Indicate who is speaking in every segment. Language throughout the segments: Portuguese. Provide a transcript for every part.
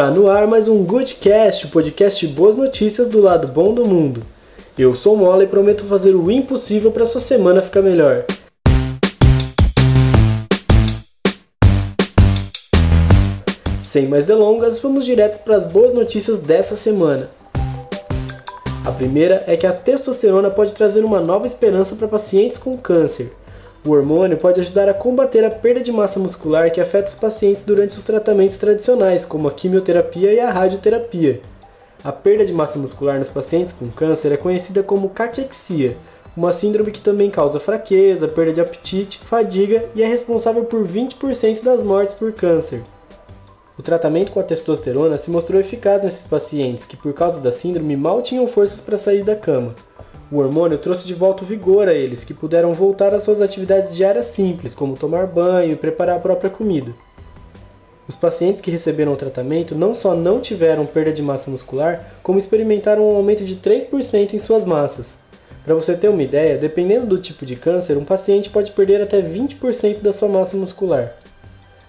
Speaker 1: Tá no ar mais um Goodcast, o podcast de boas notícias do lado bom do mundo. Eu sou Mola e prometo fazer o impossível para sua semana ficar melhor. Sem mais delongas, vamos direto para as boas notícias dessa semana. A primeira é que a testosterona pode trazer uma nova esperança para pacientes com câncer. O hormônio pode ajudar a combater a perda de massa muscular que afeta os pacientes durante os tratamentos tradicionais, como a quimioterapia e a radioterapia. A perda de massa muscular nos pacientes com câncer é conhecida como caquexia, uma síndrome que também causa fraqueza, perda de apetite, fadiga e é responsável por 20% das mortes por câncer. O tratamento com a testosterona se mostrou eficaz nesses pacientes que, por causa da síndrome, mal tinham forças para sair da cama. O hormônio trouxe de volta o vigor a eles, que puderam voltar às suas atividades diárias simples, como tomar banho e preparar a própria comida. Os pacientes que receberam o tratamento não só não tiveram perda de massa muscular, como experimentaram um aumento de 3% em suas massas. Para você ter uma ideia, dependendo do tipo de câncer, um paciente pode perder até 20% da sua massa muscular.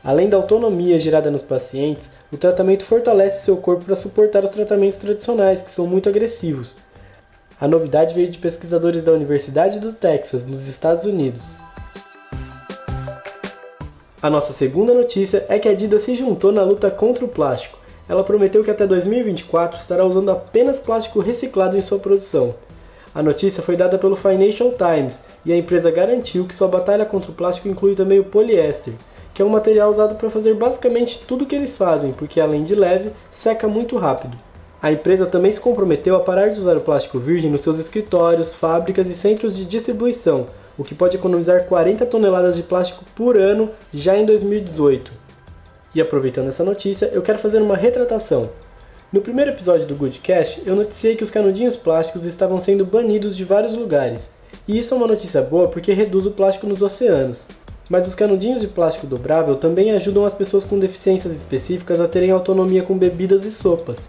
Speaker 1: Além da autonomia gerada nos pacientes, o tratamento fortalece seu corpo para suportar os tratamentos tradicionais, que são muito agressivos. A novidade veio de pesquisadores da Universidade do Texas, nos Estados Unidos. A nossa segunda notícia é que a Adidas se juntou na luta contra o plástico. Ela prometeu que até 2024 estará usando apenas plástico reciclado em sua produção. A notícia foi dada pelo Financial Times e a empresa garantiu que sua batalha contra o plástico inclui também o poliéster, que é um material usado para fazer basicamente tudo o que eles fazem, porque além de leve, seca muito rápido. A empresa também se comprometeu a parar de usar o plástico virgem nos seus escritórios, fábricas e centros de distribuição, o que pode economizar 40 toneladas de plástico por ano já em 2018. E aproveitando essa notícia, eu quero fazer uma retratação. No primeiro episódio do Goodcast, eu noticiei que os canudinhos plásticos estavam sendo banidos de vários lugares. E isso é uma notícia boa porque reduz o plástico nos oceanos mas os canudinhos de plástico dobrável também ajudam as pessoas com deficiências específicas a terem autonomia com bebidas e sopas.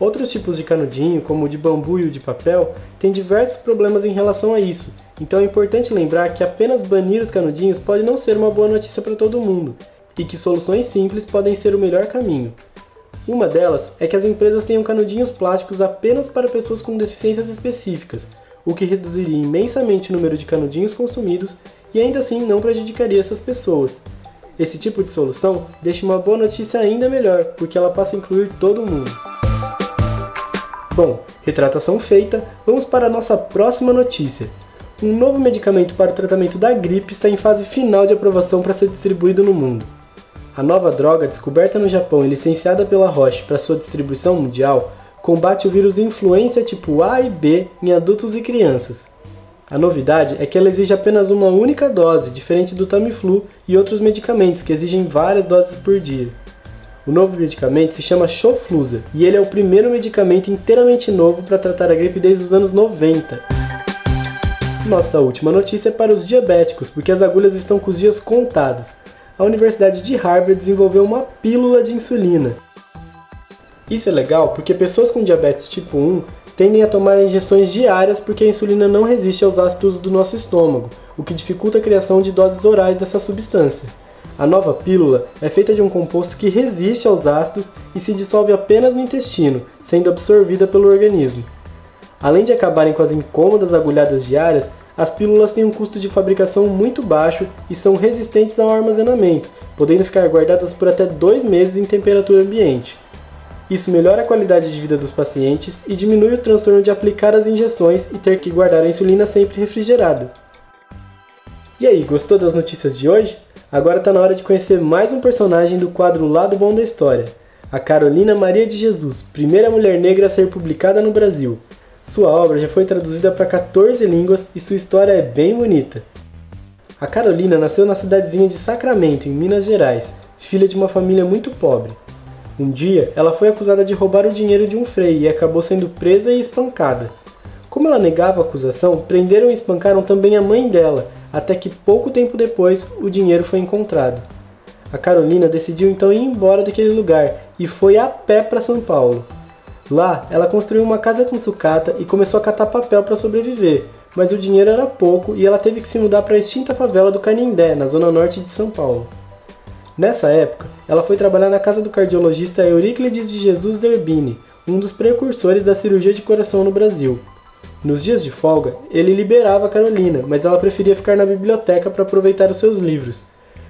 Speaker 1: Outros tipos de canudinho, como o de bambu e o de papel, têm diversos problemas em relação a isso, então é importante lembrar que apenas banir os canudinhos pode não ser uma boa notícia para todo mundo, e que soluções simples podem ser o melhor caminho. Uma delas é que as empresas tenham canudinhos plásticos apenas para pessoas com deficiências específicas, o que reduziria imensamente o número de canudinhos consumidos e ainda assim não prejudicaria essas pessoas. Esse tipo de solução deixa uma boa notícia ainda melhor, porque ela passa a incluir todo mundo. Bom, retratação feita, vamos para a nossa próxima notícia. Um novo medicamento para o tratamento da gripe está em fase final de aprovação para ser distribuído no mundo. A nova droga, descoberta no Japão e licenciada pela Roche para sua distribuição mundial, combate o vírus influenza tipo A e B em adultos e crianças. A novidade é que ela exige apenas uma única dose, diferente do Tamiflu e outros medicamentos que exigem várias doses por dia. O novo medicamento se chama Xofluza e ele é o primeiro medicamento inteiramente novo para tratar a gripe desde os anos 90. Nossa última notícia é para os diabéticos, porque as agulhas estão com os dias contados. A Universidade de Harvard desenvolveu uma pílula de insulina. Isso é legal porque pessoas com diabetes tipo 1 tendem a tomar injeções diárias porque a insulina não resiste aos ácidos do nosso estômago, o que dificulta a criação de doses orais dessa substância. A nova pílula é feita de um composto que resiste aos ácidos e se dissolve apenas no intestino, sendo absorvida pelo organismo. Além de acabarem com as incômodas agulhadas diárias, as pílulas têm um custo de fabricação muito baixo e são resistentes ao armazenamento, podendo ficar guardadas por até dois meses em temperatura ambiente. Isso melhora a qualidade de vida dos pacientes e diminui o transtorno de aplicar as injeções e ter que guardar a insulina sempre refrigerada. E aí, gostou das notícias de hoje? Agora está na hora de conhecer mais um personagem do quadro Lado Bom da História, a Carolina Maria de Jesus, primeira mulher negra a ser publicada no Brasil. Sua obra já foi traduzida para 14 línguas e sua história é bem bonita. A Carolina nasceu na cidadezinha de Sacramento, em Minas Gerais, filha de uma família muito pobre. Um dia, ela foi acusada de roubar o dinheiro de um frei e acabou sendo presa e espancada. Como ela negava a acusação, prenderam e espancaram também a mãe dela, até que pouco tempo depois o dinheiro foi encontrado. A Carolina decidiu então ir embora daquele lugar e foi a pé para São Paulo. Lá, ela construiu uma casa com sucata e começou a catar papel para sobreviver, mas o dinheiro era pouco e ela teve que se mudar para a extinta favela do Canindé, na zona norte de São Paulo. Nessa época, ela foi trabalhar na casa do cardiologista Euríclides de Jesus Zerbini, um dos precursores da cirurgia de coração no Brasil. Nos dias de folga, ele liberava Carolina, mas ela preferia ficar na biblioteca para aproveitar os seus livros.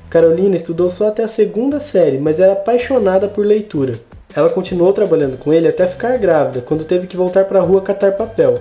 Speaker 1: Carolina estudou só até a segunda série, mas era apaixonada por leitura. Ela continuou trabalhando com ele até ficar grávida, quando teve que voltar para a rua catar papel.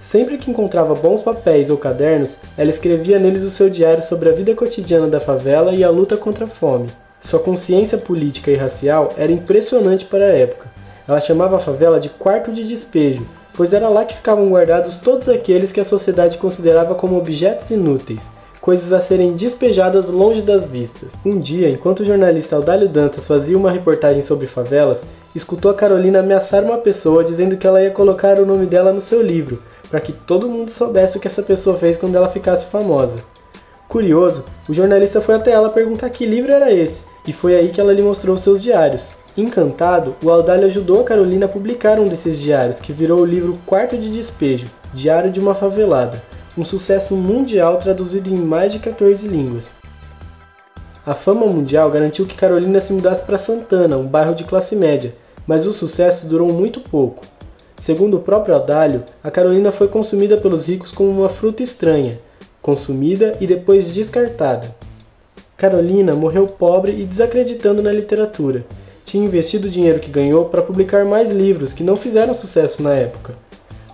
Speaker 1: Sempre que encontrava bons papéis ou cadernos, ela escrevia neles o seu diário sobre a vida cotidiana da favela e a luta contra a fome. Sua consciência política e racial era impressionante para a época. Ela chamava a favela de quarto de despejo, pois era lá que ficavam guardados todos aqueles que a sociedade considerava como objetos inúteis, coisas a serem despejadas longe das vistas. Um dia, enquanto o jornalista Aldalho Dantas fazia uma reportagem sobre favelas, escutou a Carolina ameaçar uma pessoa dizendo que ela ia colocar o nome dela no seu livro, para que todo mundo soubesse o que essa pessoa fez quando ela ficasse famosa. Curioso, o jornalista foi até ela perguntar que livro era esse, e foi aí que ela lhe mostrou seus diários. Encantado, o Aldalho ajudou a Carolina a publicar um desses diários, que virou o livro Quarto de Despejo, Diário de uma Favelada, um sucesso mundial traduzido em mais de 14 línguas. A fama mundial garantiu que Carolina se mudasse para Santana, um bairro de classe média, mas o sucesso durou muito pouco. Segundo o próprio Aldalho, a Carolina foi consumida pelos ricos como uma fruta estranha, consumida e depois descartada. Carolina morreu pobre e desacreditando na literatura, tinha investido o dinheiro que ganhou para publicar mais livros que não fizeram sucesso na época.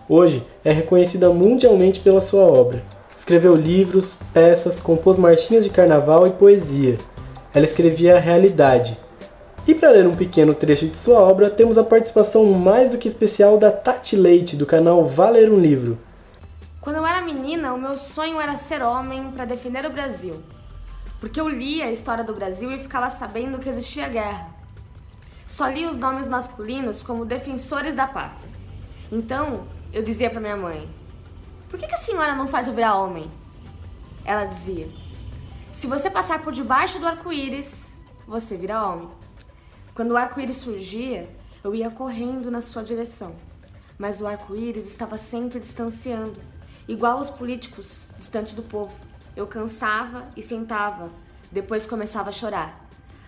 Speaker 1: Hoje é reconhecida mundialmente pela sua obra. Escreveu livros, peças, compôs marchinhas de carnaval e poesia. Ela escrevia a realidade. E para ler um pequeno trecho de sua obra, temos a participação mais do que especial da Tati Leite, do canal Valer um Livro.
Speaker 2: Quando eu era menina, o meu sonho era ser homem para defender o Brasil. Porque eu lia a história do Brasil e ficava sabendo que existia guerra só li os nomes masculinos como defensores da pátria. Então, eu dizia para minha mãe: Por que, que a senhora não faz eu virar homem? Ela dizia: Se você passar por debaixo do arco-íris, você vira homem. Quando o arco-íris surgia, eu ia correndo na sua direção, mas o arco-íris estava sempre distanciando, igual os políticos distante do povo. Eu cansava e sentava, depois começava a chorar.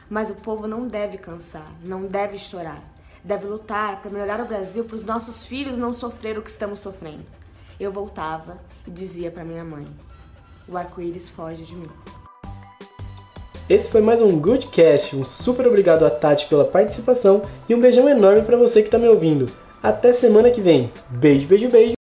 Speaker 2: Mas o povo não deve cansar, não deve chorar. Deve lutar para melhorar o Brasil, para os nossos filhos não sofrer o que estamos sofrendo. Eu voltava e dizia para minha mãe: O arco-íris foge de mim.
Speaker 1: Esse foi mais um Goodcast. Um super obrigado a Tati pela participação e um beijão enorme para você que está me ouvindo. Até semana que vem. Beijo, beijo, beijo.